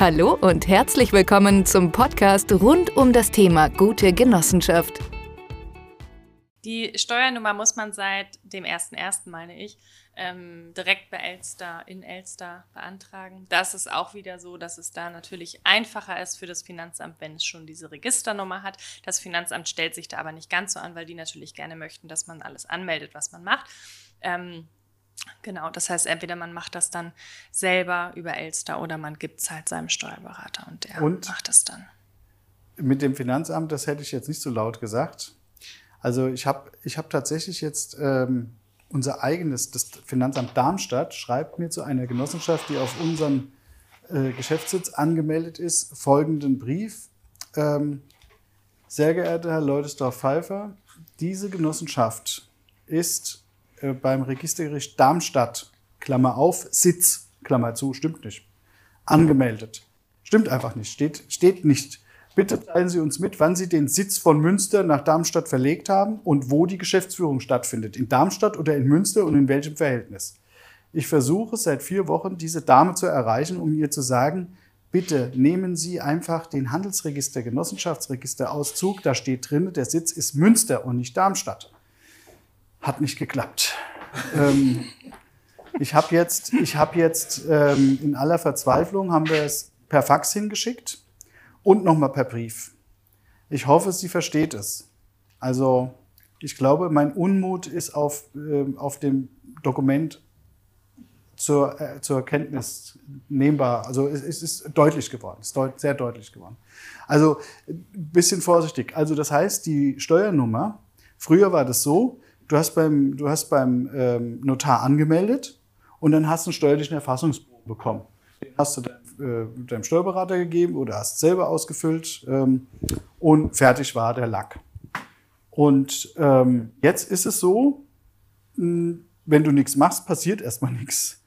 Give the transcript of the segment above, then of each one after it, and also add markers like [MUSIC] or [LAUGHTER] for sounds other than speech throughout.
Hallo und herzlich willkommen zum Podcast rund um das Thema gute Genossenschaft. Die Steuernummer muss man seit dem 1.1., meine ich, ähm, direkt bei Elster, in Elster beantragen. Das ist auch wieder so, dass es da natürlich einfacher ist für das Finanzamt, wenn es schon diese Registernummer hat. Das Finanzamt stellt sich da aber nicht ganz so an, weil die natürlich gerne möchten, dass man alles anmeldet, was man macht. Ähm, Genau, das heißt, entweder man macht das dann selber über Elster oder man gibt es halt seinem Steuerberater und der und macht das dann. Mit dem Finanzamt, das hätte ich jetzt nicht so laut gesagt. Also ich habe ich hab tatsächlich jetzt ähm, unser eigenes, das Finanzamt Darmstadt schreibt mir zu einer Genossenschaft, die auf unserem äh, Geschäftssitz angemeldet ist, folgenden Brief. Ähm, sehr geehrter Herr Leudesdorf-Pfeiffer, diese Genossenschaft ist äh, beim Registergericht Darmstadt, Klammer auf, Sitz, Klammer zu, stimmt nicht, angemeldet. Stimmt einfach nicht, steht, steht nicht. Bitte teilen Sie uns mit, wann Sie den Sitz von Münster nach Darmstadt verlegt haben und wo die Geschäftsführung stattfindet. In Darmstadt oder in Münster und in welchem Verhältnis. Ich versuche seit vier Wochen, diese Dame zu erreichen, um ihr zu sagen, bitte nehmen Sie einfach den Handelsregister, Genossenschaftsregister Auszug. Da steht drin, der Sitz ist Münster und nicht Darmstadt. Hat nicht geklappt. ähm, ich habe jetzt, ich hab jetzt ähm, in aller Verzweiflung haben wir es per Fax hingeschickt und nochmal per Brief. Ich hoffe, sie versteht es. Also ich glaube, mein Unmut ist auf, äh, auf dem Dokument zur, äh, zur Kenntnis nehmbar. Also es, es ist deutlich geworden, es ist deut sehr deutlich geworden. Also ein bisschen vorsichtig. Also das heißt, die Steuernummer, früher war das so, du hast beim, du hast beim ähm, Notar angemeldet und dann hast du einen steuerlichen Erfassungsbogen bekommen. Den hast du äh, deinem Steuerberater gegeben oder hast selber ausgefüllt ähm, und fertig war der Lack. Und ähm, jetzt ist es so, hm, wenn du nichts machst, passiert erstmal [LAUGHS] nichts.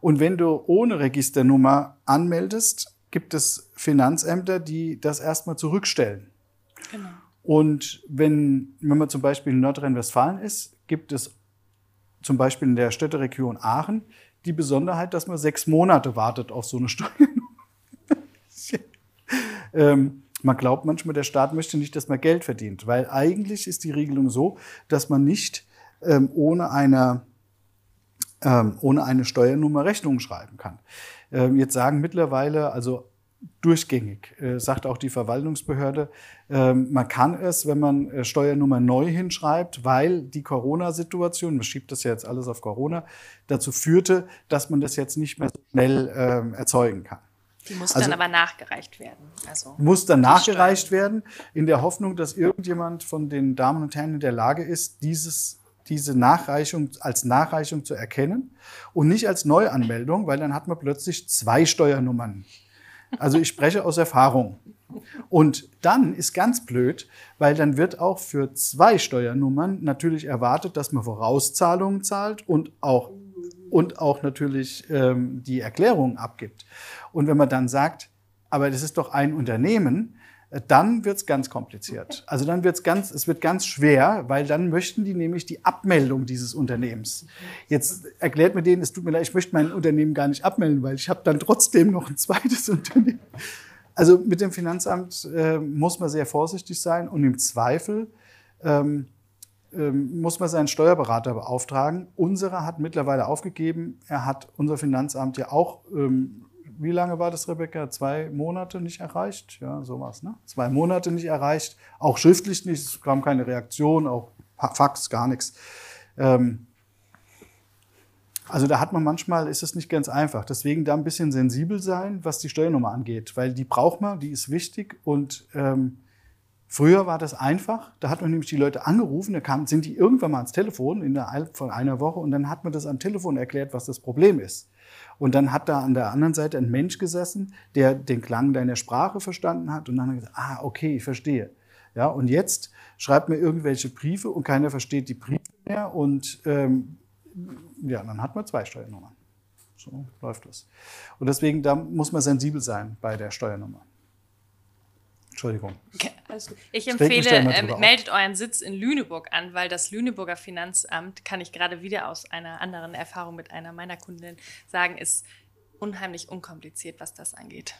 Und wenn du ohne Registernummer anmeldest, gibt es Finanzämter, die das erstmal zurückstellen. Genau. Und wenn, wenn man zum Beispiel in Nordrhein-Westfalen ist, gibt es zum Beispiel in der Städteregion Aachen die Besonderheit, dass man sechs Monate wartet auf so eine [LAUGHS] Steuernummer. ähm, man glaubt manchmal, der Staat möchte nicht, dass man Geld verdient, weil eigentlich ist die Regelung so, dass man nicht ähm, ohne, eine, ähm, ohne eine Steuernummer Rechnungen schreiben kann. Ähm, jetzt sagen mittlerweile, also durchgängig, äh, sagt auch die Verwaltungsbehörde. Ähm, man kann es, wenn man äh, Steuernummer neu hinschreibt, weil die Corona-Situation, man schiebt das ja jetzt alles auf Corona, dazu führte, dass man das jetzt nicht mehr so schnell ähm, erzeugen kann. Die muss also, dann aber nachgereicht werden. Also muss dann nachgereicht werden, in der Hoffnung, dass irgendjemand von den Damen und Herren in der Lage ist, dieses diese Nachreichung als Nachreichung zu erkennen und nicht als Neuanmeldung, weil dann hat man plötzlich zwei Steuernummern also ich spreche aus Erfahrung. Und dann ist ganz blöd, weil dann wird auch für zwei Steuernummern natürlich erwartet, dass man Vorauszahlungen zahlt und auch, und auch natürlich ähm, die Erklärungen abgibt. Und wenn man dann sagt, aber das ist doch ein Unternehmen, dann wird es ganz kompliziert. Also dann wird es ganz, es wird ganz schwer, weil dann möchten die nämlich die Abmeldung dieses Unternehmens. Jetzt erklärt mir denen, es tut mir leid, ich möchte mein Unternehmen gar nicht abmelden, weil ich habe dann trotzdem noch ein zweites [LAUGHS] Unternehmen. Also mit dem Finanzamt äh, muss man sehr vorsichtig sein und im Zweifel ähm, ähm, muss man seinen Steuerberater beauftragen. Unserer hat mittlerweile aufgegeben. Er hat unser Finanzamt ja auch ähm, wie lange war das, Rebecca? Zwei Monate nicht erreicht? Ja, sowas, ne? Zwei Monate nicht erreicht. Auch schriftlich nicht, es kam keine Reaktion, auch Fax, gar nichts. Ähm, also da hat man manchmal, ist es nicht ganz einfach. Deswegen da ein bisschen sensibel sein, was die Steuernummer angeht, weil die braucht man, die ist wichtig und ähm, Früher war das einfach, da hat man nämlich die Leute angerufen, da kam, sind die irgendwann mal ans Telefon innerhalb von einer Woche und dann hat man das am Telefon erklärt, was das Problem ist. Und dann hat da an der anderen Seite ein Mensch gesessen, der den Klang deiner Sprache verstanden hat und dann hat er gesagt, ah, okay, ich verstehe. Ja, und jetzt schreibt mir irgendwelche Briefe und keiner versteht die Briefe mehr und ähm, ja, dann hat man zwei Steuernummern. So läuft das. Und deswegen, da muss man sensibel sein bei der Steuernummer. Entschuldigung. Ich empfehle, äh, meldet euren Sitz in Lüneburg an, weil das Lüneburger Finanzamt, kann ich gerade wieder aus einer anderen Erfahrung mit einer meiner Kundinnen sagen, ist unheimlich unkompliziert, was das angeht.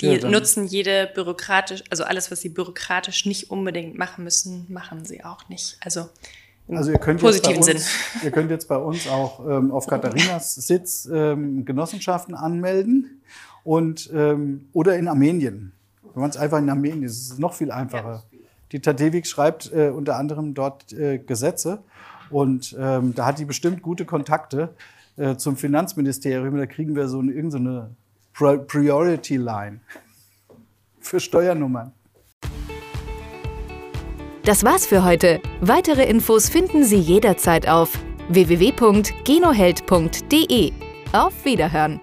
Die Ja, nutzen jede bürokratisch, also alles, was sie bürokratisch nicht unbedingt machen müssen, machen sie auch nicht. Also Also ihr könnt, jetzt bei positiven uns, Sinn. ihr könnt jetzt bei uns auch ähm, auf Katharinas Sitz ähm, Genossenschaften anmelden und ähm, oder in Armenien. Wenn man es einfach in Armenien, das ist noch viel einfacher. Die Tadewig schreibt äh, unter anderem dort äh, Gesetze und ähm, da hat die bestimmt gute Kontakte äh, zum Finanzministerium. Da kriegen wir so eine, irgend so eine Pri- Priority Line [LAUGHS] für Steuernummern. Das war's für heute. Weitere Infos finden Sie jederzeit auf www.genoheld.de. Auf Wiederhören!